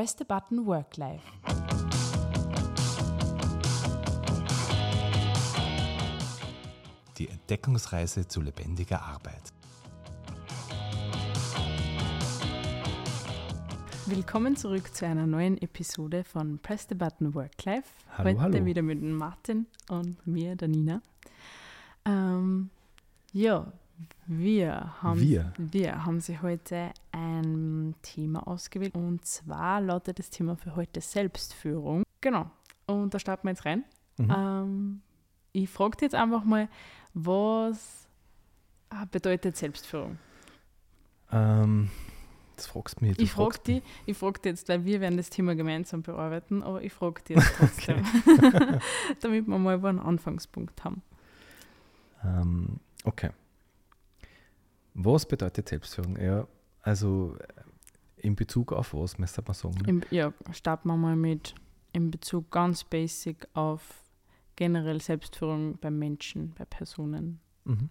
Press the Button Work Life. Die Entdeckungsreise zu lebendiger Arbeit. Willkommen zurück zu einer neuen Episode von Press the Button Work Life. Hallo, Heute hallo. wieder mit Martin und mir, der Nina. Ähm, ja, wir haben, Wir? wir haben sich heute ein Thema ausgewählt und zwar lautet das Thema für heute Selbstführung. Genau, und da starten wir jetzt rein. Mhm. Ähm, ich frage dich jetzt einfach mal, was ah, bedeutet Selbstführung? Ähm, das fragst du mich. du Ich frage dich, ich frag dich jetzt, weil wir werden das Thema gemeinsam bearbeiten, aber ich frage dich jetzt trotzdem, damit wir mal einen Anfangspunkt haben. Ähm, okay. Was bedeutet Selbstführung? Ja, also äh, in Bezug auf was, müsste man sagen. Im, ja, starten wir mal mit in Bezug ganz basic auf generell Selbstführung bei Menschen, bei Personen. Mhm.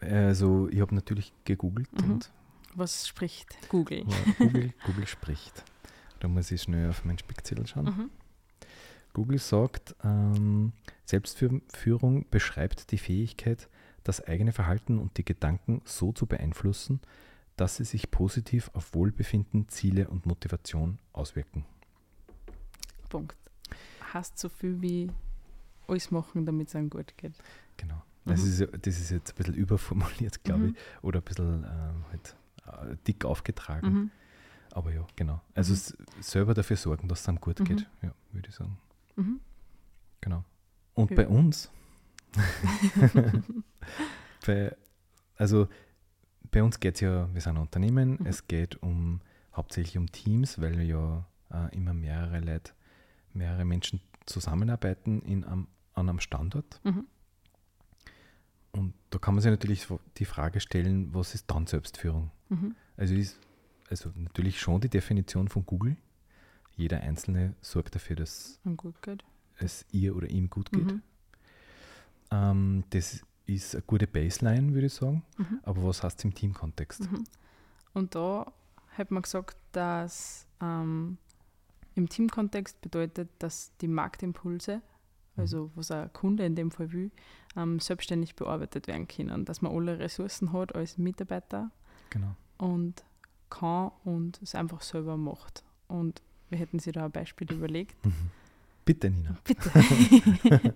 Also ich habe natürlich gegoogelt Mhm. und Was spricht Google? ja, Google, Google spricht. Da muss ich schnell auf meinen Spickzettel schauen. Mhm. Google sagt, ähm, Selbstführung beschreibt die Fähigkeit, das eigene Verhalten und die Gedanken so zu beeinflussen, dass sie sich positiv auf Wohlbefinden, Ziele und Motivation auswirken. Punkt. Hast so viel wie alles machen, damit es einem gut geht. Genau. Das, Mhm. ist, das ist jetzt ein bisschen überformuliert, glaube Mhm. ich, oder ein bisschen ähm, halt, äh, dick aufgetragen. Mhm. Aber ja, genau. Also Mhm. selber dafür sorgen, dass es einem gut Mhm. geht, ja, würde ich sagen. Mhm. Genau. Und Ja. bei uns, bei, also bei uns geht es ja, wir sind ein Unternehmen, Mhm. es geht um hauptsächlich um Teams, weil wir ja äh, immer mehrere Leute, mehrere Menschen zusammenarbeiten in einem, an einem Standort. Mhm. Und da kann man sich natürlich die Frage stellen, was ist dann Selbstführung? Mhm. Also ist also natürlich schon die Definition von Google. Jeder Einzelne sorgt dafür, dass es ihr oder ihm gut geht. Mhm. Ähm, das ist eine gute Baseline, würde ich sagen. Mhm. Aber was heißt im Teamkontext? Mhm. Und da hat man gesagt, dass ähm, im Teamkontext bedeutet, dass die Marktimpulse, also was ein Kunde in dem Fall will, ähm, selbstständig bearbeitet werden können. Dass man alle Ressourcen hat als Mitarbeiter Genau. und kann und es einfach selber macht. Und wir hätten sich da ein Beispiel überlegt. Bitte, Nina. Bitte.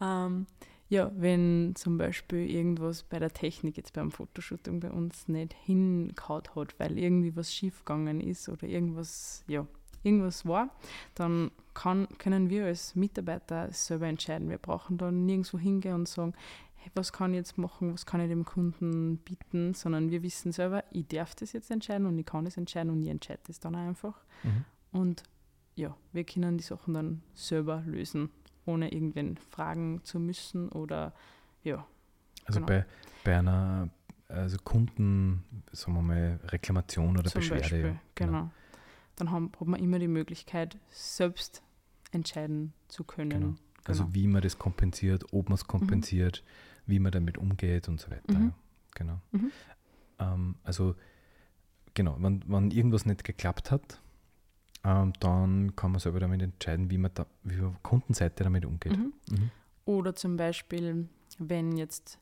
ähm, ja, wenn zum Beispiel irgendwas bei der Technik, jetzt beim Fotoshooting bei uns nicht hingehauen hat, weil irgendwie was schiefgegangen ist oder irgendwas, ja, irgendwas war, dann kann, können wir als Mitarbeiter selber entscheiden. Wir brauchen da nirgendwo hingehen und sagen, hey, was kann ich jetzt machen, was kann ich dem Kunden bieten, sondern wir wissen selber, ich darf das jetzt entscheiden und ich kann das entscheiden und ich entscheide das dann einfach. Mhm. Und ja, wir können die Sachen dann selber lösen, ohne irgendwen fragen zu müssen oder ja. Also Genau. bei, bei einer also Kunden, sagen wir mal, Reklamation oder zum Beschwerde. Beispiel, ja. genau. Dann haben, hat man immer die Möglichkeit, selbst entscheiden zu können. Genau. Also Genau. wie man das kompensiert, ob man es kompensiert, wie man damit umgeht und so weiter. Mhm. Ja. Genau. Mhm. Ähm, also genau, wenn, wenn irgendwas nicht geklappt hat, ähm, dann kann man selber damit entscheiden, wie man, da, wie man auf Kundenseite damit umgeht. Mhm. Mhm. Oder zum Beispiel, wenn jetzt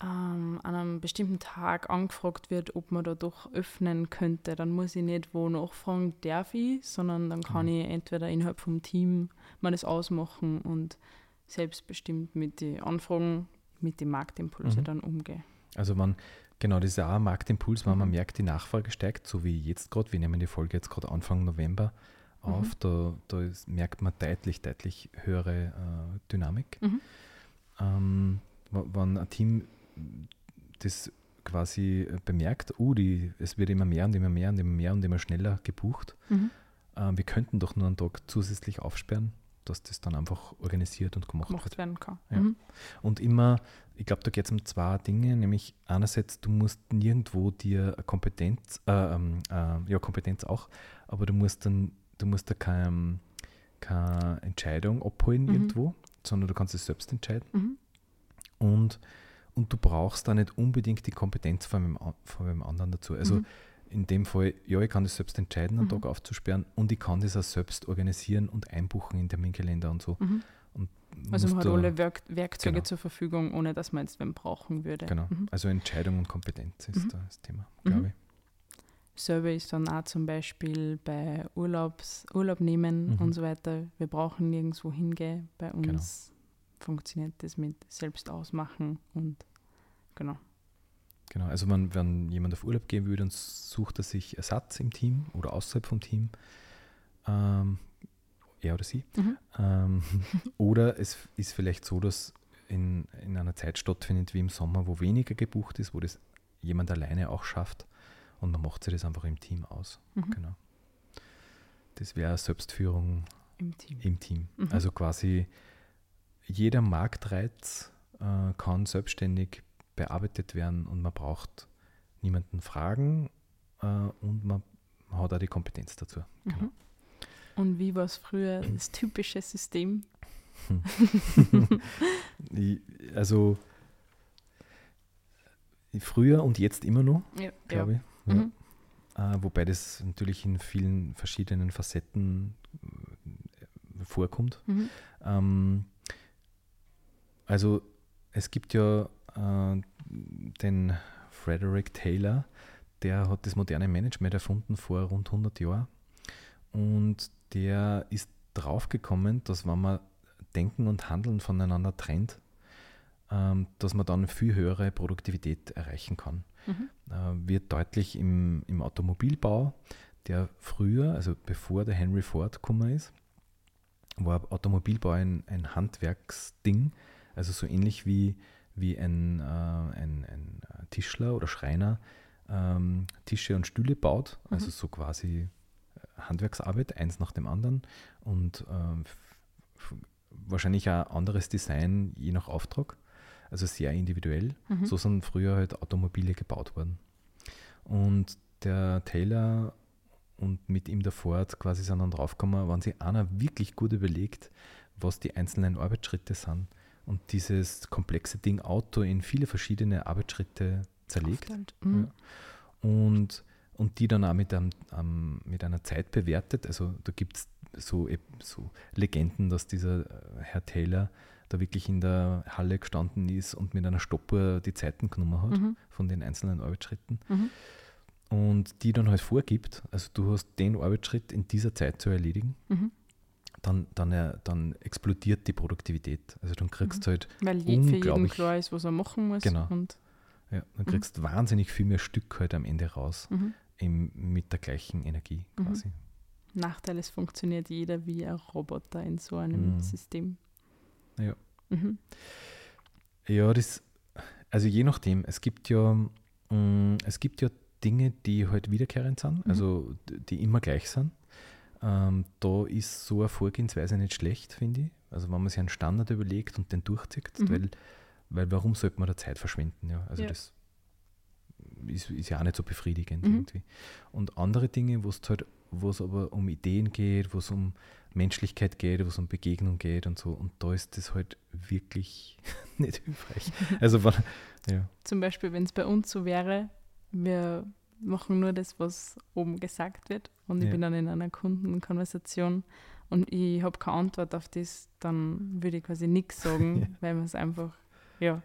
ähm, an einem bestimmten Tag angefragt wird, ob man da doch öffnen könnte, dann muss ich nicht wo nachfragen, darf ich, sondern dann kann Mhm. ich entweder innerhalb vom Team mal das ausmachen und selbstbestimmt mit den Anfragen, mit den Marktimpulsen Mhm. dann umgehen. Also wenn, genau, das ist auch ein Marktimpuls, wenn man Mhm. merkt, die Nachfrage steigt, so wie jetzt gerade, wir nehmen die Folge jetzt gerade Anfang November auf, Mhm. da, da ist, merkt man deutlich, deutlich höhere äh, Dynamik. Mhm. Ähm, wenn ein Team das quasi äh, bemerkt, oh, die, es wird immer mehr und immer mehr und immer mehr und immer schneller gebucht, Mhm. äh, wir könnten doch nur einen Tag zusätzlich aufsperren, dass das dann einfach organisiert und gemacht, wird. Gemacht werden kann. Ja. Mhm. Und immer, ich glaube, da geht es um zwei Dinge, nämlich einerseits, du musst nirgendwo dir Kompetenz, äh, ähm, äh, ja, Kompetenz auch, aber du musst dann, du musst da keine, keine Entscheidung abholen Mhm. irgendwo, sondern du kannst es selbst entscheiden. Mhm. Und, und du brauchst da nicht unbedingt die Kompetenz von einem, von einem anderen dazu. Also Mhm. In dem Fall, ja, ich kann das selbst entscheiden, einen Mhm. Tag aufzusperren und ich kann das auch selbst organisieren und einbuchen in Terminkalender und so. Mhm. Und Also man hat alle Werk Werkzeuge Genau. zur Verfügung, ohne dass man jetzt wen brauchen würde. Genau, Mhm. also Entscheidung und Kompetenz ist Mhm. da das Thema, Mhm. glaube ich. Selber ist dann auch zum Beispiel bei Urlaubs, Urlaub nehmen Mhm. und so weiter. Wir brauchen nirgendwo hingehen. Bei uns Genau. funktioniert das mit selbst ausmachen und genau. Genau, also man, wenn jemand auf Urlaub gehen würde, dann sucht er sich Ersatz im Team oder außerhalb vom Team. Ähm, er oder sie. Mhm. Ähm, oder es ist vielleicht so, dass in, in einer Zeit stattfindet wie im Sommer, wo weniger gebucht ist, wo das jemand alleine auch schafft und man macht sich das einfach im Team aus. Mhm. Genau. Das wäre Selbstführung Im Team. im Team. Mhm. Also quasi jeder Marktreiz äh, kann selbstständig bearbeitet werden und man braucht niemanden fragen äh, und man hat auch die Kompetenz dazu. Genau. Mhm. Und wie war es früher das typische System? Also früher und jetzt immer noch, Ja, glaube ich. Ja. Mhm. Äh, wobei das natürlich in vielen verschiedenen Facetten äh, vorkommt. Mhm. Ähm, also es gibt ja äh, den Frederick Taylor, der hat das moderne Management erfunden vor rund 100 Jahren und der ist draufgekommen, dass wenn man Denken und Handeln voneinander trennt, ähm, dass man dann viel höhere Produktivität erreichen kann. Mhm. Äh, wird deutlich im, im Automobilbau, der früher, also bevor der Henry Ford gekommen ist, war Automobilbau ein, ein Handwerksding, also so ähnlich wie, wie ein, äh, ein, ein Tischler oder Schreiner ähm, Tische und Stühle baut, also Mhm. so quasi äh, Handwerksarbeit, eins nach dem anderen und ähm, wahrscheinlich auch anderes Design je nach Auftrag, also sehr individuell. Mhm. So sind früher halt Automobile gebaut worden. Und der Taylor und mit ihm der Ford quasi sind dann draufgekommen, wenn sich einer wirklich gut überlegt, was die einzelnen Arbeitsschritte sind und dieses komplexe Ding Auto in viele verschiedene Arbeitsschritte zerlegt. Mhm. und, und die dann auch mit, einem, ähm, mit einer Zeit bewertet. Also da gibt es so, so Legenden, dass dieser äh, Herr Taylor da wirklich in der Halle gestanden ist und mit einer Stoppuhr die Zeiten genommen hat Mhm. von den einzelnen Arbeitsschritten Mhm. und die dann halt vorgibt, also du hast den Arbeitsschritt in dieser Zeit zu erledigen, Mhm. Dann, dann, äh, dann explodiert die Produktivität. Also dann kriegst du halt, Weil je, für jeden Unglaublich. klar ist, was er machen muss. Genau. Und, ja, dann Mhm. kriegst wahnsinnig viel mehr Stück halt am Ende raus, mhm. im, mit der gleichen Energie Mhm. quasi. Nachteil, es funktioniert jeder wie ein Roboter in so einem Mhm. System. Ja. Mhm. Ja, das, also je nachdem, es gibt ja, mh, es gibt ja Dinge, die halt wiederkehrend sind, Mhm. also die immer gleich sind. Ähm, da ist so eine Vorgehensweise nicht schlecht, finde ich. Also wenn man sich einen Standard überlegt und den durchzieht, Mhm. weil, weil warum sollte man da Zeit verschwenden? Ja, also Ja. das ist, ist ja auch nicht so befriedigend Mhm. irgendwie. Und andere Dinge, wo es halt, wo es aber um Ideen geht, wo es um Menschlichkeit geht, wo es um Begegnung geht und so, und da ist das halt wirklich nicht hilfreich. Also ja, Zum Beispiel, wenn es bei uns so wäre, wir machen nur das, was oben gesagt wird und ich Ja. bin dann in einer Kundenkonversation und ich habe keine Antwort auf das, dann würde ich quasi nichts sagen, Ja. weil man es einfach, ja,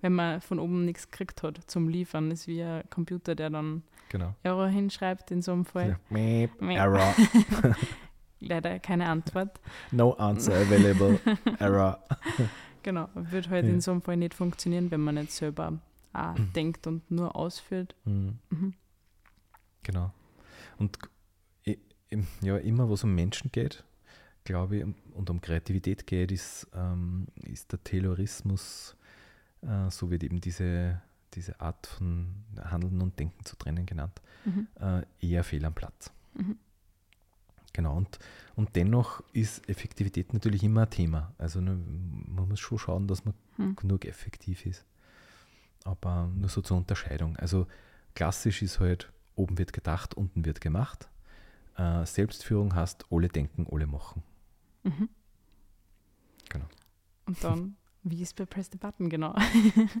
wenn man von oben nichts gekriegt hat zum Liefern, ist wie ein Computer, der dann genau. Error hinschreibt in so einem Fall. Meep, Meep. Error. Leider keine Antwort. No answer available. Error. Genau, wird halt Ja. in so einem Fall nicht funktionieren, wenn man nicht selber auch denkt und nur ausführt. Mhm. Mhm. Genau. Und ja, immer, wo es um Menschen geht, glaube ich, und- und um Kreativität geht, ist, ähm, ist der Taylorismus, äh, so wird eben diese, diese Art von Handeln und Denken zu trennen genannt, Mhm. äh, eher fehl am Platz. Mhm. Genau, und, und dennoch ist Effektivität natürlich immer ein Thema. Also ne, man muss schon schauen, dass man Mhm. genug effektiv ist. Aber nur so zur Unterscheidung. Also klassisch ist halt, oben wird gedacht, unten wird gemacht. Äh, Selbstführung heißt, alle denken, alle machen. Mhm. Genau. Und dann Wie ist bei Press the Button, genau.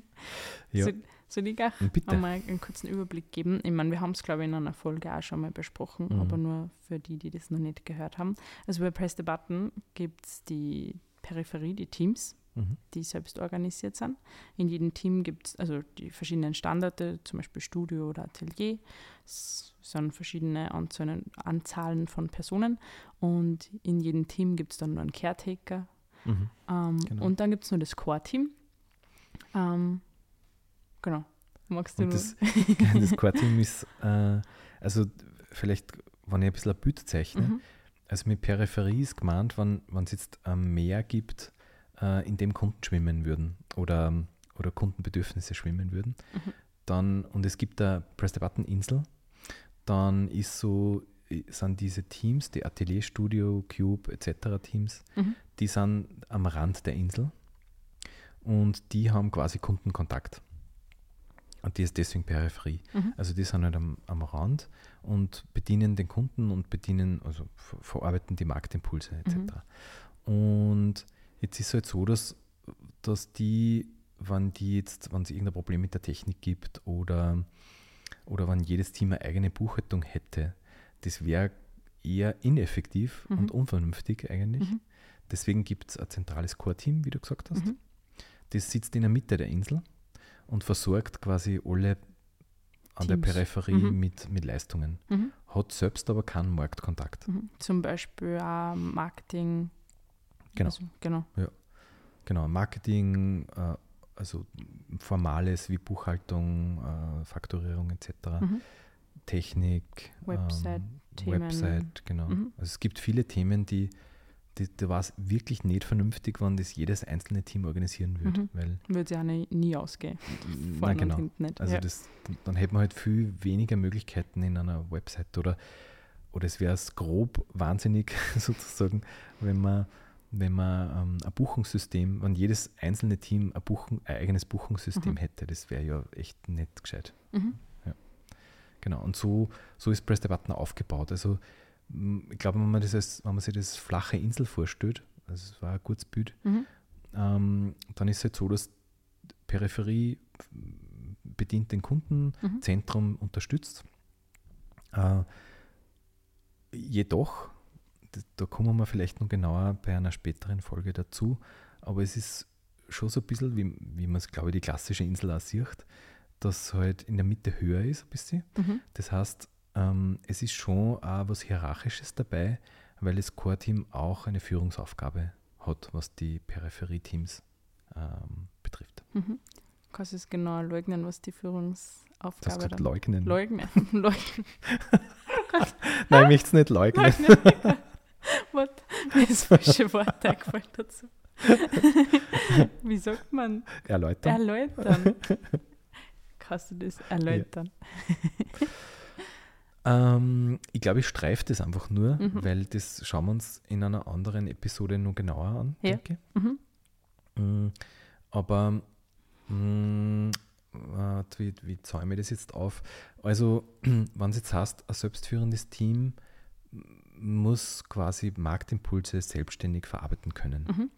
Ja. Soll, soll ich gleich Bitte. einmal einen kurzen Überblick geben? Ich meine, wir haben es, glaube ich, in einer Folge auch schon mal besprochen, Mhm. aber nur für die, die das noch nicht gehört haben. Also bei Press the Button gibt es die Peripherie, die Teams, Mhm. die selbst organisiert sind. In jedem Team gibt es also die verschiedenen Standorte, zum Beispiel Studio oder Atelier. Es sind verschiedene Anzahlen, Anzahlen von Personen und in jedem Team gibt es dann noch einen Caretaker. Mhm. Ähm, Genau. Und dann gibt es noch das Core-Team. Ähm, genau. Magst du Und nur? das, das Core-Team ist, äh, also vielleicht, wenn ich ein bisschen ein Bild zeichne, Mhm. also mit Peripherie ist gemeint, wenn es jetzt ein Meer gibt, äh, in dem Kunden schwimmen würden oder, oder Kundenbedürfnisse schwimmen würden, Mhm. dann, und es gibt da Press the Button Insel, dann ist so, sind diese Teams, die Atelier, Studio, Cube etc. Teams, Mhm. die sind am Rand der Insel und die haben quasi Kundenkontakt. Und die ist deswegen Peripherie. Mhm. Also die sind halt am, am Rand und bedienen den Kunden und bedienen, also ver- verarbeiten die Marktimpulse etc. Und jetzt ist es halt so, dass, dass die, wenn die jetzt, wenn es irgendein Problem mit der Technik gibt oder, oder wenn jedes Team eine eigene Buchhaltung hätte, das wäre eher ineffektiv Mhm. und unvernünftig eigentlich. Mhm. Deswegen gibt es ein zentrales Core-Team, wie du gesagt hast. Mhm. Das sitzt in der Mitte der Insel und versorgt quasi alle an der Teams. Peripherie Mhm. mit, mit Leistungen. Mhm. Hat selbst aber keinen Marktkontakt. Mhm. Zum Beispiel auch Marketing. Genau. Also, genau. Genau, Marketing, äh, also Formales wie Buchhaltung, äh, Fakturierung etc. Mhm. Technik, Website-Themen. Website, genau. Mhm. Also es gibt viele Themen, die, die da war es wirklich nicht vernünftig, wenn das jedes einzelne Team organisieren würde. Mhm. Weil, Würde auch nie, nie ausgehen. Vorne genau. und hinten nicht. Also ja. das, dann hätte man halt viel weniger Möglichkeiten in einer Website oder, oder es wäre es grob wahnsinnig sozusagen, wenn man, wenn man ähm, ein Buchungssystem, wenn jedes einzelne Team ein, Buchen, ein eigenes Buchungssystem Mhm. hätte, das wäre ja echt nicht gescheit. Mhm. Genau, und so, so ist Press the Button aufgebaut. Also ich glaube, wenn man, das als, wenn man sich das flache Insel vorstellt, also es war ein gutes Bild, Mhm. ähm, dann ist es halt so, dass Peripherie bedient den Kunden, Mhm. Zentrum unterstützt. Äh, jedoch, da kommen wir vielleicht noch genauer bei einer späteren Folge dazu, aber es ist schon so ein bisschen, wie, wie man es, glaube ich, die klassische Insel auch sieht, dass halt in der Mitte höher ist ein bisschen. Mhm. Das heißt, ähm, es ist schon auch was Hierarchisches dabei, weil das Core-Team auch eine Führungsaufgabe hat, was die Peripherie-Teams ähm, betrifft. Mhm. Kannst du es genau leugnen, was die Du hast Führungsaufgabe gesagt dann leugnen. Leugnen. Leugnen. Nein, ich möchte es nicht leugnen. Leugnen. Mir das falsche Wort eingefallen dazu. Wie sagt man? Erläutern. Erläutern. Kannst du das erläutern? Ähm, ich glaube, ich streife das einfach nur, Mhm. weil das schauen wir uns in einer anderen Episode noch genauer an, Ja. denke Mhm. ich. Mm, Aber mm, wart, wie, wie zäume ich das jetzt auf? Also, wenn es jetzt heißt, ein selbstführendes Team muss quasi Marktimpulse selbstständig verarbeiten können, Mhm.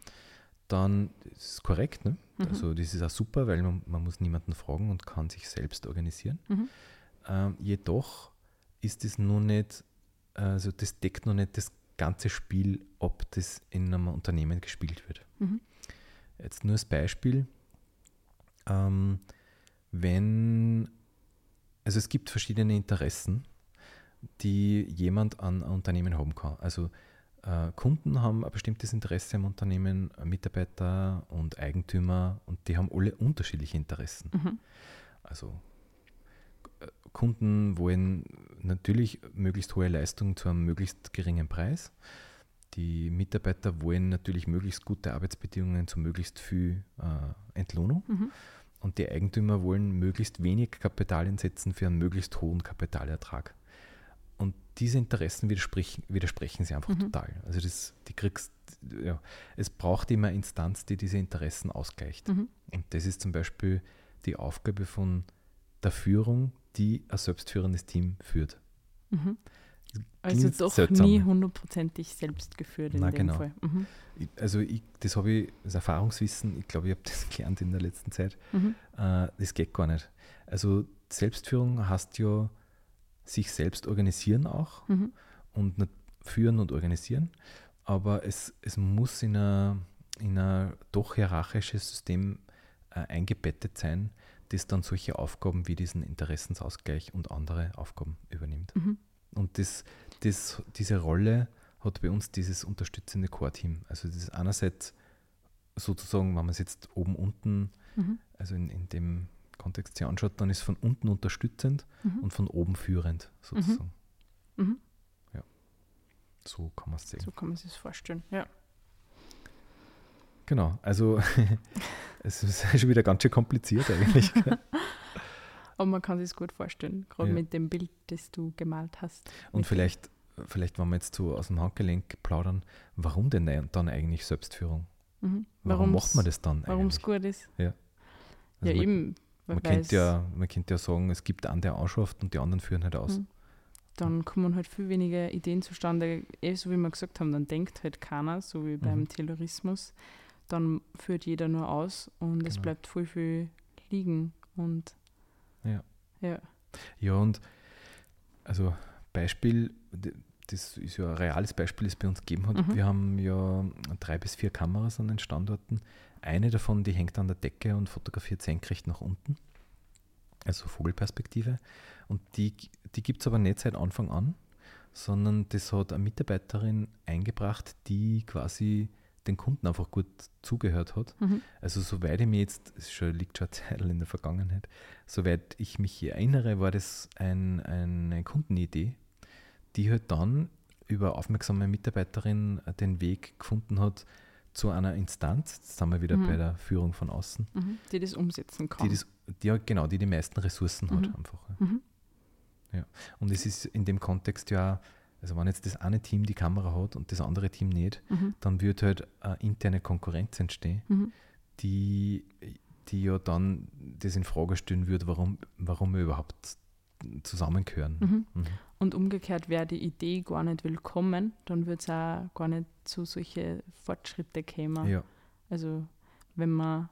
dann ist es korrekt. Ne? Mhm. Also das ist auch super, weil man, man muss niemanden fragen und kann sich selbst organisieren. Mhm. Ähm, jedoch ist das noch nicht, also das deckt noch nicht das ganze Spiel ab, das in einem Unternehmen gespielt wird. Mhm. Jetzt nur als Beispiel, ähm, wenn, also es gibt verschiedene Interessen, die jemand an ein Unternehmen haben kann. Also äh, Kunden haben ein bestimmtes Interesse am Unternehmen, äh, Mitarbeiter und Eigentümer und die haben alle unterschiedliche Interessen. Mhm. Also äh, Kunden wollen natürlich möglichst hohe Leistung zu einem möglichst geringen Preis. Die Mitarbeiter wollen natürlich möglichst gute Arbeitsbedingungen zu möglichst viel äh, Entlohnung. Mhm. Und die Eigentümer wollen möglichst wenig Kapital einsetzen für einen möglichst hohen Kapitalertrag. Diese Interessen widersprechen, widersprechen sie einfach Mhm. total. Also das, die kriegst, ja, es braucht immer eine Instanz, die diese Interessen ausgleicht. Mhm. Und das ist zum Beispiel die Aufgabe von der Führung, die ein selbstführendes Team führt. Mhm. Also doch seltsam. nie hundertprozentig selbst geführt in Na, dem genau. Fall. Mhm. Ich- Also ich, das habe ich, das Erfahrungswissen, ich glaube, ich habe das gelernt in der letzten Zeit. Mhm. Äh, das geht gar nicht. Also Selbstführung heißt ja sich selbst organisieren auch Mhm. und führen und organisieren, aber es, es muss in ein, in doch hierarchisches System äh, eingebettet sein, das dann solche Aufgaben wie diesen Interessensausgleich und andere Aufgaben übernimmt. Mhm. Und das, das, diese Rolle hat bei uns dieses unterstützende Core-Team. Also das ist einerseits sozusagen, wenn man es jetzt oben unten, Mhm. also in, in dem Kontext sich anschaut, dann ist von unten unterstützend Mhm. und von oben führend sozusagen. Mhm. So kann man es sehen. So kann man sich das vorstellen. Ja. Genau, also es ist schon wieder ganz schön kompliziert eigentlich. Aber man kann sich es gut vorstellen, gerade Ja. mit dem Bild, das du gemalt hast. Und vielleicht, vielleicht, wenn wir jetzt so aus dem Handgelenk plaudern, warum denn dann eigentlich Selbstführung? Mhm. Warum macht man das dann Warum es eigentlich? gut ist. Also ja, eben. Man weil könnte, es- ja, man könnte ja sagen, es gibt einen, der anschafft und die anderen führen halt aus. Mhm. Dann kommen halt viel weniger Ideen zustande. Eh, so wie wir gesagt haben, dann denkt halt keiner, so wie beim Mhm. Taylorismus. Dann führt jeder nur aus und es Genau. bleibt voll viel liegen. Und Ja. ja. Ja, und also Beispiel, das ist ja ein reales Beispiel, das es bei uns gegeben hat. Mhm. Wir haben ja drei bis vier Kameras an den Standorten. Eine davon, die hängt an der Decke und fotografiert senkrecht nach unten. Also Vogelperspektive. Und die, die gibt es aber nicht seit Anfang an, sondern das hat eine Mitarbeiterin eingebracht, die quasi den Kunden einfach gut zugehört hat. Mhm. Also soweit ich mir jetzt, es schon, liegt schon eine Zeit in der Vergangenheit, soweit ich mich hier erinnere, war das ein, eine Kundenidee, die halt dann über aufmerksame Mitarbeiterin den Weg gefunden hat zu einer Instanz, jetzt sind wir wieder Mhm. bei der Führung von außen, Mhm. Die das umsetzen kann. die, das, die ja genau, die die meisten Ressourcen hat Mhm. einfach. ja. Mhm. Und es ist in dem Kontext ja, also wenn jetzt das eine Team die Kamera hat und das andere Team nicht, Mhm. dann wird halt eine interne Konkurrenz entstehen, Mhm. die, die ja dann das in Frage stellen würde, warum, warum wir überhaupt zusammengehören. Mhm. Mhm. Und umgekehrt wäre die Idee gar nicht willkommen, dann wird es auch gar nicht zu solche Fortschritte kommen. Ja, Also wenn man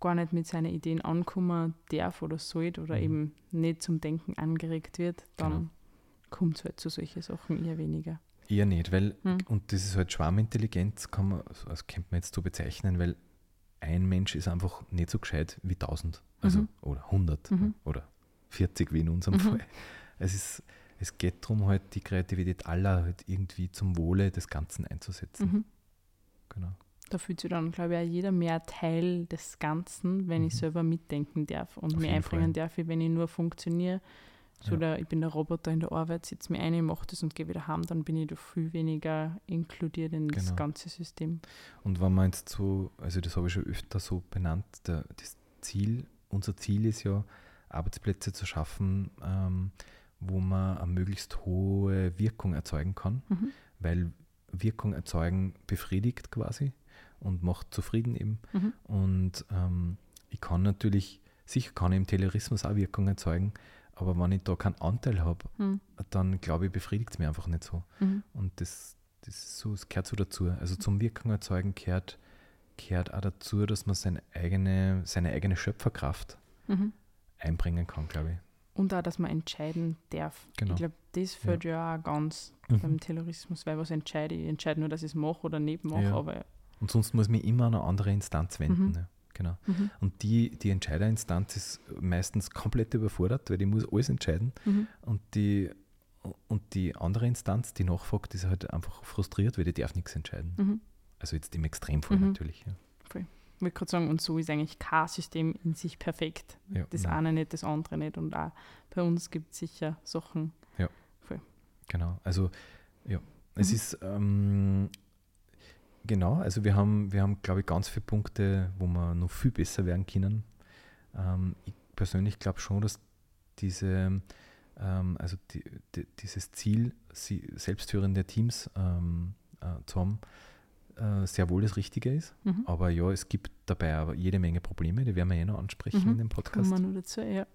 gar nicht mit seinen Ideen ankommen darf oder sollte oder Mhm. eben nicht zum Denken angeregt wird, dann Genau. kommt es halt zu solchen Sachen eher weniger. eher nicht, weil, Mhm. und das ist halt Schwarmintelligenz, kann man, also das könnte man jetzt so bezeichnen, weil ein Mensch ist einfach nicht so gescheit wie 1000, also Mhm. oder 100 Mhm. oder 40 wie in unserem Mhm. Fall. Es, ist, es geht darum, halt die Kreativität aller halt irgendwie zum Wohle des Ganzen einzusetzen. Mhm. Genau. Da fühlt sich dann, glaube ich, auch jeder mehr Teil des Ganzen, wenn ich Mhm. selber mitdenken darf und Auf mir einbringen Fall. darf, wie wenn ich nur funktioniere. So Ja. der, ich bin der Roboter in der Arbeit, sitze mir ein, ich mache das und gehe wieder heim, dann bin ich da viel weniger inkludiert in das Genau. ganze System. Und wenn man jetzt so, also das habe ich schon öfter so benannt, der, das Ziel, unser Ziel ist ja, Arbeitsplätze zu schaffen, ähm, wo man eine möglichst hohe Wirkung erzeugen kann, Mhm. weil Wirkung erzeugen befriedigt quasi und macht zufrieden eben. Mhm. Und ähm, ich kann natürlich, sicher kann ich im Taylorismus auch Wirkung erzeugen, aber wenn ich da keinen Anteil habe, Mhm. dann glaube ich, befriedigt es mir einfach nicht so. Mhm. Und das, das, ist so, das gehört so dazu. Also zum Wirkung erzeugen gehört, gehört auch dazu, dass man seine eigene, seine eigene Schöpferkraft Mhm. Einbringen kann, glaube ich. Und auch, dass man entscheiden darf. Genau. Ich glaube, das fällt ja. auch ganz beim Terrorismus, weil was entscheide ich? Ich entscheide nur, dass ich es mache oder nicht mache, Ja. aber Und sonst muss ich mich immer an eine andere Instanz wenden. Mhm. Ne? Genau. mhm. Und die, die Entscheiderinstanz ist meistens komplett überfordert, weil die muss alles entscheiden. Mhm. Und die, und die andere Instanz, die nachfragt, ist halt einfach frustriert, weil die darf nichts entscheiden. Mhm. Also jetzt im Extremfall Mhm. natürlich. Ja. Ich würde gerade sagen, und so ist eigentlich kein System in sich perfekt. Ja, Das nein. eine nicht, das andere nicht. Und auch bei uns gibt es sicher Sachen. Genau, also ja, es Mhm. ist ähm, genau, also wir haben, wir haben, glaube ich, ganz viele Punkte, wo wir noch viel besser werden können. Ähm, ich persönlich glaube schon, dass diese, ähm, also die, die, dieses Ziel, sie, selbstführende Teams ähm, äh, zu haben, äh, sehr wohl das Richtige ist. Mhm. Aber ja, es gibt dabei aber jede Menge Probleme, die werden wir eh noch ansprechen Mhm. in dem Kommen Podcast wir nur dazu, ja.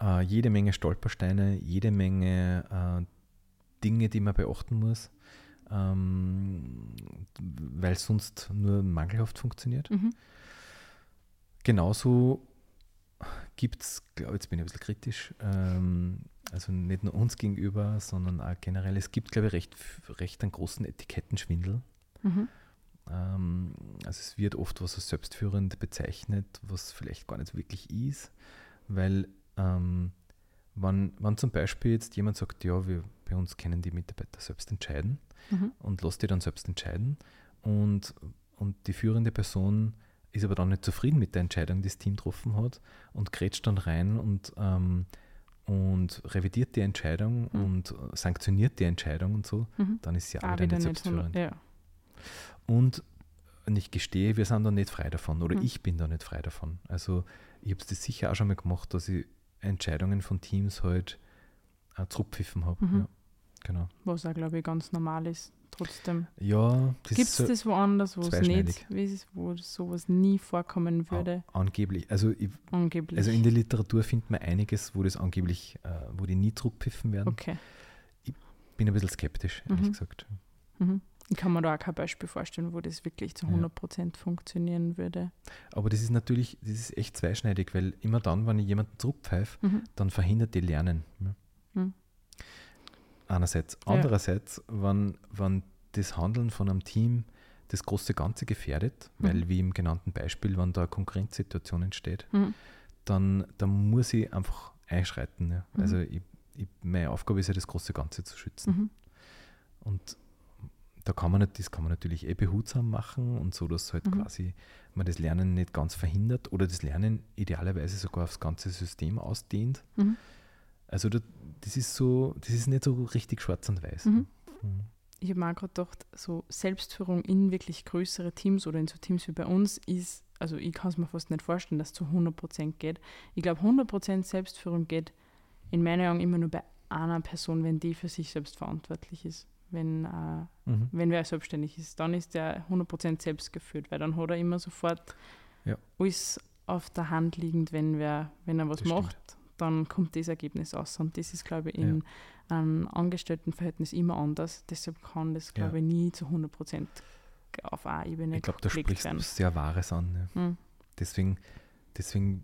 äh, jede Menge Stolpersteine, jede Menge äh, Dinge, die man beachten muss, ähm, weil sonst nur mangelhaft funktioniert. Mhm. Genauso gibt es, jetzt bin ich ein bisschen kritisch, ähm, also nicht nur uns gegenüber, sondern auch generell, es gibt, glaube ich, recht, recht einen großen Etikettenschwindel. Mhm. Ähm, also es wird oft was als selbstführend bezeichnet, was vielleicht gar nicht wirklich ist, weil ähm, wenn, wenn zum Beispiel jetzt jemand sagt, ja, wir, bei uns können die Mitarbeiter selbst entscheiden Mhm. und lässt die dann selbst entscheiden und, und die führende Person ist aber dann nicht zufrieden mit der Entscheidung, die das Team getroffen hat und grätscht dann rein und, ähm, und revidiert die Entscheidung Mhm. und sanktioniert die Entscheidung und so, Mhm. dann ist sie auch Ah, wieder wieder nicht nicht 100, selbstführend. ja. Und und ich gestehe, wir sind da nicht frei davon oder Mhm. ich bin da nicht frei davon. Also ich habe es das sicher auch schon mal gemacht, dass ich Entscheidungen von Teams halt äh, zurückpfiffen habe. Mhm. Ja, genau. Was auch, glaube ich, ganz normal ist. Trotzdem. Ja, Gibt es ist das woanders, wo es nicht, wo sowas nie vorkommen würde? a- angeblich. Also, ich, Angeblich. also in der Literatur findet man einiges, wo das angeblich, äh, wo die nie zurückpfiffen werden. okay. Bin ein bisschen skeptisch, ehrlich Mhm. gesagt. Mhm. Ich kann mir da auch kein Beispiel vorstellen, wo das wirklich zu Ja. 100% funktionieren würde. Aber das ist natürlich, das ist echt zweischneidig, weil immer dann, wenn ich jemanden zurückpfeife, Mhm. dann verhindert die Lernen. Ja. Mhm. Einerseits. Ja. Andererseits, wenn, wenn das Handeln von einem Team das große Ganze gefährdet, weil Mhm. wie im genannten Beispiel, wenn da eine Konkurrenzsituation entsteht, Mhm. dann, dann muss ich einfach einschreiten. Ja. Mhm. Also ich, ich, meine Aufgabe ist ja, das große Ganze zu schützen. Mhm. Und da kann man das kann man natürlich eh behutsam machen und so, dass halt Mhm. quasi man das Lernen nicht ganz verhindert oder das Lernen idealerweise sogar aufs ganze System ausdehnt. Mhm. Also da, das ist so, das ist nicht so richtig schwarz und weiß. Mhm. Mhm. Ich habe auch gerade gedacht, so Selbstführung in wirklich größere Teams oder in so Teams wie bei uns ist, also ich kann es mir fast nicht vorstellen, dass es zu 100% geht. Ich glaube, 100% Selbstführung geht in meinen Augen immer nur bei einer Person, wenn die für sich selbst verantwortlich ist. Wenn, äh, Mhm. wenn wer selbstständig ist, dann ist der 100% selbst geführt, weil dann hat er immer sofort Ja. alles auf der Hand liegend, wenn, wer, wenn er was Das stimmt. macht, dann kommt das Ergebnis aus. Und das ist, glaube ich, in einem Angestelltenverhältnis immer anders. Deshalb kann das, glaube Ja. ich, nie zu 100% auf einer Ebene Ich glaube, da sprichst werden. du sehr Wahres an. Ja. Mhm. Deswegen, deswegen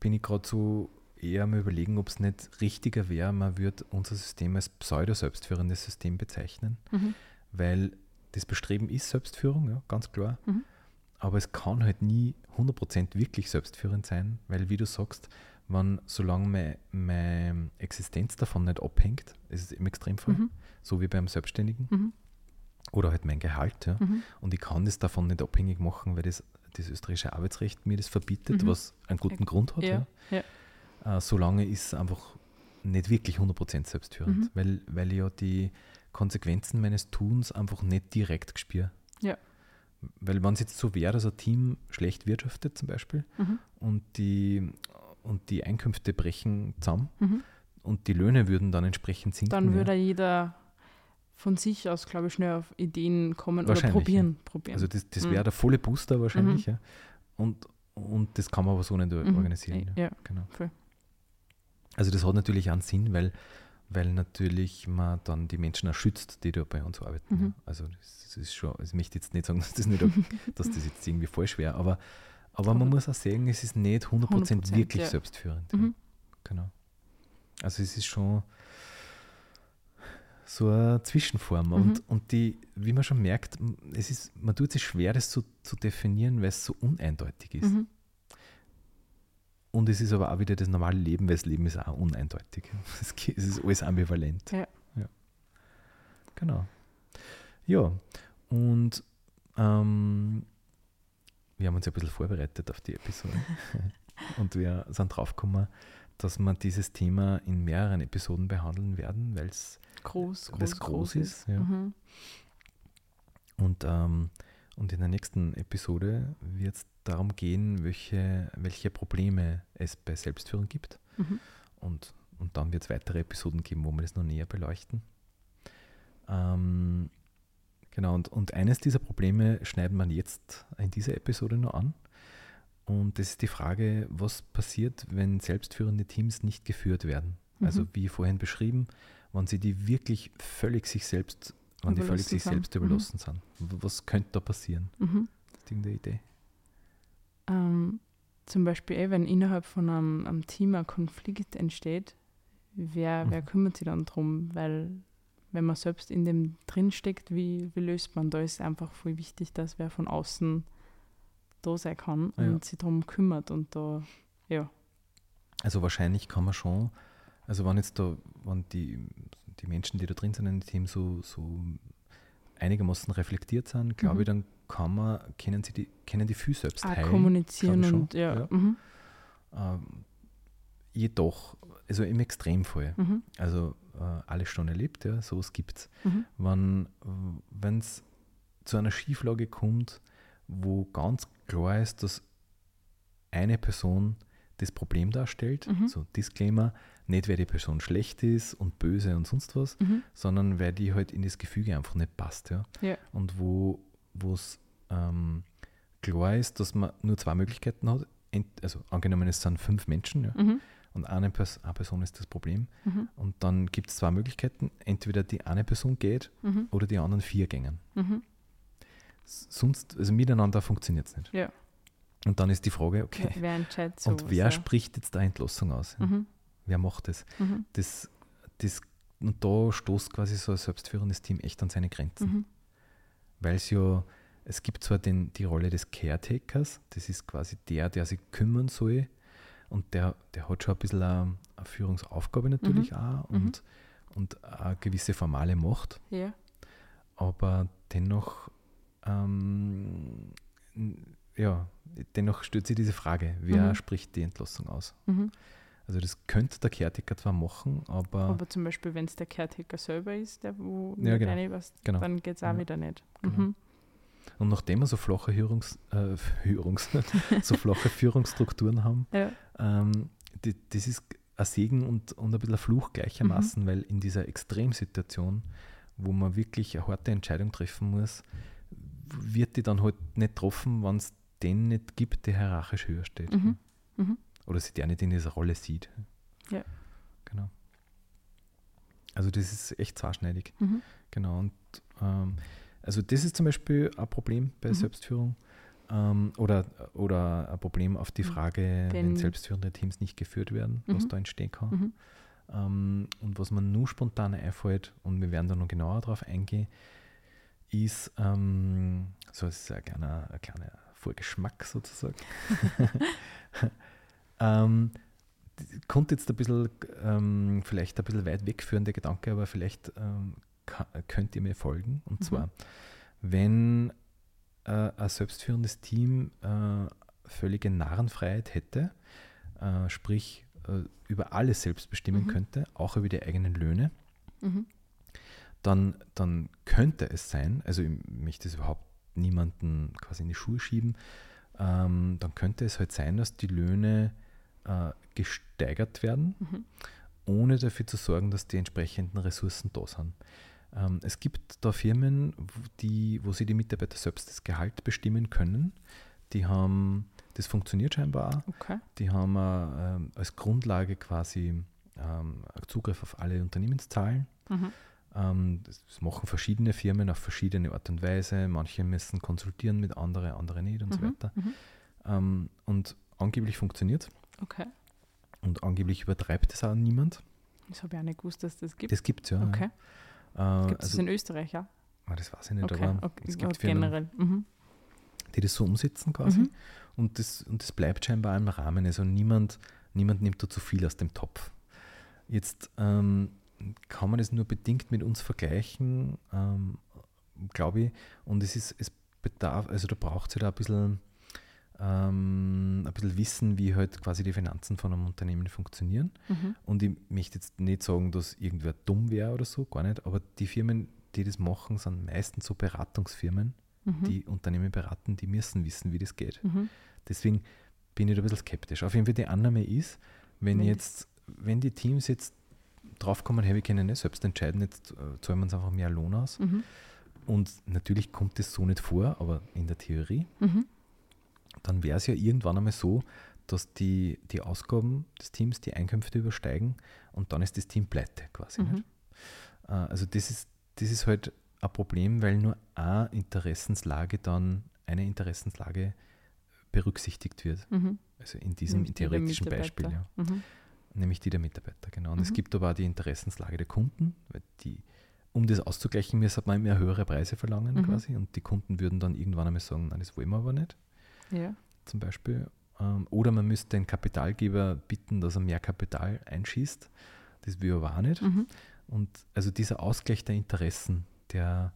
bin ich gerade so eher am überlegen, ob es nicht richtiger wäre, man würde unser System als pseudo-selbstführendes System bezeichnen, Mhm. weil das Bestreben ist Selbstführung, ja, ganz klar. Mhm. Aber es kann halt nie 100% wirklich selbstführend sein, weil, wie du sagst, wenn, solange meine, meine Existenz davon nicht abhängt, ist es im Extremfall, Mhm. so wie beim Selbstständigen, Mhm. oder halt mein Gehalt, ja, Mhm. und ich kann das davon nicht abhängig machen, weil das, das österreichische Arbeitsrecht mir das verbietet, Mhm. was einen guten Grund hat. Ja, ja. Äh, solange ist es einfach nicht wirklich 100% selbstführend, Mhm. weil, weil ich ja die Konsequenzen meines Tuns einfach nicht direkt spüre. Ja. Weil wenn es jetzt so wäre, dass ein Team schlecht wirtschaftet zum Beispiel Mhm. und die, und die Einkünfte brechen zusammen Mhm. und die Löhne würden dann entsprechend sinken. Dann ja. würde jeder von sich aus, glaube ich, schnell auf Ideen kommen oder probieren. probieren. Also das, das Mhm. wäre der volle Booster wahrscheinlich. Ja. Und, und das kann man aber so nicht Mhm. organisieren. Ja. Ja, Genau. voll. Also das hat natürlich einen Sinn, weil, weil natürlich man dann die Menschen auch schützt, die da bei uns arbeiten. Mhm. Also das, ist schon, also ich möchte jetzt nicht sagen, dass das, nicht, dass das jetzt irgendwie falsch wäre, aber, aber man muss auch sagen, es ist nicht 100%, 100%, wirklich ja. selbstführend. Mhm. Genau. Also es ist schon so eine Zwischenform. Mhm. Und, und die, wie man schon merkt, es ist, man tut sich schwer, das zu, zu definieren, weil es so uneindeutig ist. Mhm. Und es ist aber auch wieder das normale Leben, weil das Leben ist auch uneindeutig. Es ist alles ambivalent. Ja. ja. Genau. Ja, und ähm, wir haben uns ja ein bisschen vorbereitet auf die Episode. und wir sind draufgekommen, dass wir dieses Thema in mehreren Episoden behandeln werden, weil es Groß, groß, groß ist, ja. Mhm. Und, ähm, und in der nächsten Episode wird es darum gehen, welche, welche Probleme es bei Selbstführung gibt. Mhm. Und, und dann wird es weitere Episoden geben, wo wir das noch näher beleuchten. Ähm, genau, und, und eines dieser Probleme schneiden wir jetzt in dieser Episode noch an. Und das ist die Frage, was passiert, wenn selbstführende Teams nicht geführt werden. Also Mhm. wie vorhin beschrieben, wenn sie die wirklich völlig sich selbst, wenn die völlig sich sind. selbst Mhm. überlassen sind. W- Was könnte da passieren? Mhm. Du irgendeine Idee? Ähm, zum Beispiel, eh, wenn innerhalb von einem, einem Team ein Konflikt entsteht, wer, wer Mhm. kümmert sich dann drum? Weil, wenn man selbst in dem drinsteckt, wie, wie löst man? Da ist einfach voll wichtig, dass wer von außen da sein kann Ah, ja. und sich darum kümmert und da, ja. Also wahrscheinlich kann man schon, also wenn jetzt da, wenn die, die Menschen, die da drin sind in dem Team, so, so einigermaßen reflektiert sind, glaube Mhm. ich, dann kann man, können sie die, können die viel selbst Auch heilen. kommunizieren und ja. ja. Mhm. Ähm, jedoch, also im Extremfall, Mhm. also äh, alles schon erlebt, ja, sowas gibt es. Mhm. Wenn es zu einer Schieflage kommt, wo ganz klar ist, dass eine Person das Problem darstellt, Mhm. so Disclaimer, nicht weil die Person schlecht ist und böse und sonst was, Mhm. sondern weil die halt in das Gefüge einfach nicht passt. Ja? Ja. Und wo es ähm, klar ist, dass man nur zwei Möglichkeiten hat. Also angenommen, es sind fünf Menschen ja, Mhm. und eine, Pers eine Person ist das Problem. Mhm. Und dann gibt es zwei Möglichkeiten. Entweder die eine Person geht Mhm. oder die anderen vier gängen. Mhm. Sonst, also miteinander funktioniert es nicht. Ja. Und dann ist die Frage, okay, Wer entscheidet und wer spricht jetzt da Entlassung aus? Ja? Mhm. Wer macht das? Mhm. das, das? Und da stoßt quasi so ein selbstführendes Team echt an seine Grenzen. Mhm. Weil es ja, es gibt zwar den, die Rolle des Caretakers, das ist quasi der, der sich kümmern soll. Und der, der hat schon ein bisschen eine, eine Führungsaufgabe natürlich auch Mhm. und, und eine gewisse formale Macht. Ja. aber dennoch, ähm, ja, dennoch stellt sich diese Frage, wer Mhm. spricht die Entlassung aus? Mhm. Also das könnte der Caretaker zwar machen, aber, Aber zum Beispiel, wenn es der Caretaker selber ist, der wo Ja, genau. reinpasst, Genau. dann geht es auch Ja. wieder nicht. Genau. Mhm. und nachdem wir so flache Führungs, äh, Führungs, so flache Führungsstrukturen haben, Ja. ähm, die, das ist ein Segen und, und ein bisschen ein Fluch gleichermaßen, Mhm. weil in dieser Extremsituation, wo man wirklich eine harte Entscheidung treffen muss, wird die dann halt nicht getroffen, wenn es den nicht gibt, der hierarchisch höher steht. Mhm. Mhm. Oder sich der nicht in dieser Rolle sieht. Ja. Genau. Also das ist echt zweischneidig. Mhm. Genau. Und ähm, also das ist zum Beispiel ein Problem bei Mhm. Selbstführung. Ähm, oder, oder ein Problem auf die Mhm. Frage, wenn Den- selbstführende Teams nicht geführt werden, was Mhm. da entstehen kann. Mhm. Ähm, und was mir nur spontan einfällt, und wir werden da noch genauer drauf eingehen, ist, ähm, so ist ein kleiner, ein kleiner Vorgeschmack sozusagen. ähm, kommt jetzt ein bisschen, ähm, vielleicht ein bisschen weit wegführender Gedanke, aber vielleicht ähm, könnt ihr mir folgen. Und Mhm. zwar, wenn äh, ein selbstführendes Team äh, völlige Narrenfreiheit hätte, äh, sprich äh, über alles selbst bestimmen Mhm. könnte, auch über die eigenen Löhne, Mhm. dann, dann könnte es sein, also ich möchte es überhaupt niemanden quasi in die Schuhe schieben, ähm, dann könnte es halt sein, dass die Löhne äh, gesteigert werden, Mhm. ohne dafür zu sorgen, dass die entsprechenden Ressourcen da sind. Ähm, es gibt da Firmen, wo, die, wo sie die Mitarbeiter selbst das Gehalt bestimmen können. Die haben, das funktioniert scheinbar auch. Okay. Die haben äh, als Grundlage quasi ähm, Zugriff auf alle Unternehmenszahlen. Mhm. Ähm, das machen verschiedene Firmen auf verschiedene Art und Weise. Manche müssen konsultieren mit anderen, andere nicht und so Mhm. weiter. Mhm. Ähm, und angeblich funktioniert Okay. und angeblich übertreibt es auch niemand. Das habe ich auch nicht gewusst, dass das gibt. Das gibt es ja. okay. Äh, Gibt es also, in Österreich auch? ah, das weiß ich nicht, Okay. aber okay. es gibt Firmen, generell. Mhm. die das so umsetzen quasi. Mhm. Und, das, und das bleibt scheinbar im Rahmen. Also niemand, niemand nimmt da zu viel aus dem Topf. Jetzt ähm, kann man das nur bedingt mit uns vergleichen, ähm, glaube ich. Und es ist, es bedarf, also da braucht es halt ein bisschen, ähm, ein bisschen Wissen, wie halt quasi die Finanzen von einem Unternehmen funktionieren. Mhm. Und ich möchte jetzt nicht sagen, dass irgendwer dumm wäre oder so, gar nicht. Aber die Firmen, die das machen, sind meistens so Beratungsfirmen, Mhm. die Unternehmen beraten, die müssen wissen, wie das geht. Mhm. Deswegen bin ich da ein bisschen skeptisch. Auf jeden Fall die Annahme ist, Wenn jetzt, wenn die Teams jetzt draufkommen, hey, wir können nicht selbst entscheiden, jetzt äh, zahlen wir uns einfach mehr Lohn aus. Mhm. Und natürlich kommt das so nicht vor, aber in der Theorie, Mhm. dann wäre es ja irgendwann einmal so, dass die, die Ausgaben des Teams die Einkünfte übersteigen und dann ist das Team pleite quasi. Mhm. Äh, also das ist, das ist halt ein Problem, weil nur eine Interessenslage dann, eine Interessenslage berücksichtigt wird. Mhm. Also in diesem der theoretischen Beispiel, ja. Mhm. Nämlich die der Mitarbeiter, genau. Und es Mhm. gibt aber auch die Interessenslage der Kunden, weil die, um das auszugleichen, müssen man immer höhere Preise verlangen Mhm. quasi und die Kunden würden dann irgendwann einmal sagen, nein, das wollen wir aber nicht, Ja. zum Beispiel. Ähm, Oder man müsste den Kapitalgeber bitten, dass er mehr Kapital einschießt. Das will er aber auch nicht. Mhm. Und also dieser Ausgleich der Interessen, der,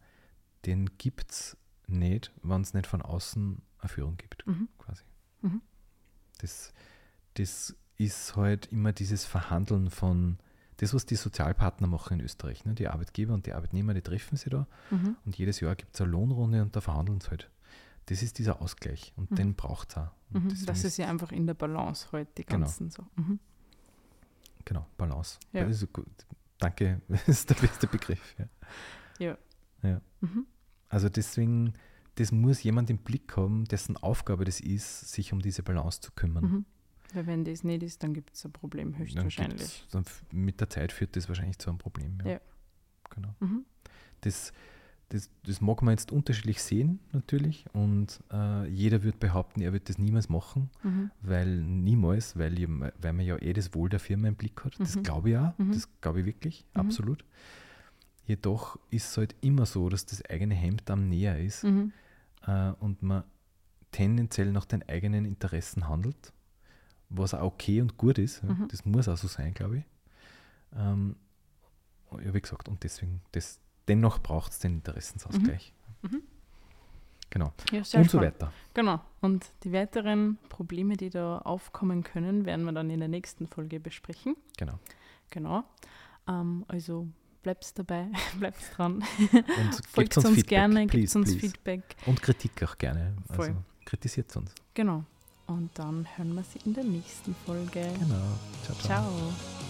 den gibt es nicht, wenn es nicht von außen eine Führung gibt, Mhm. quasi. Mhm. Das, das ist halt immer dieses Verhandeln von, das, was die Sozialpartner machen in Österreich. Ne? Die Arbeitgeber und die Arbeitnehmer, die treffen sich da Mhm. und jedes Jahr gibt es eine Lohnrunde und da verhandeln sie halt. Das ist dieser Ausgleich und Mhm. den braucht es auch. Mhm. Dass ist- ja einfach in der Balance halt die Genau. ganzen so. Mhm. Genau, Balance. Ja. Das ist gut. Danke, das ist der beste Begriff. Ja. Mhm. Also deswegen, das muss jemand im Blick haben, dessen Aufgabe das ist, sich um diese Balance zu kümmern. Weil wenn das nicht ist, dann gibt es ein Problem Dann höchstwahrscheinlich. dann f- mit der Zeit führt das wahrscheinlich zu einem Problem. Ja. Ja. Genau. Mhm. Das, das, das mag man jetzt unterschiedlich sehen, natürlich. Und äh, jeder wird behaupten, er wird das niemals machen, Mhm. weil niemals, weil, weil man ja eh das Wohl der Firma im Blick hat. Das Mhm. glaube ich auch, Mhm. das glaube ich wirklich, Mhm. absolut. Jedoch ist es halt immer so, dass das eigene Hemd am näher ist Mhm. äh, und man tendenziell nach den eigenen Interessen handelt, was auch okay und gut ist. Mhm. Das muss auch so sein, glaube ich. Ähm, ja, wie gesagt, und deswegen, das, dennoch braucht es den Interessensausgleich. Mhm. Genau. Ja, und so spannend. weiter. Genau. Und die weiteren Probleme, die da aufkommen können, werden wir dann in der nächsten Folge besprechen. Genau. Genau. Ähm, also bleibst dabei, bleibst dran. Und Folgt uns, uns, Feedback, gerne, please, gebt uns please. Feedback. Und Kritik auch gerne. Voll. Also kritisiert uns. Genau. Und dann hören wir sie in der nächsten Folge. Genau. ciao. ciao. Ciao.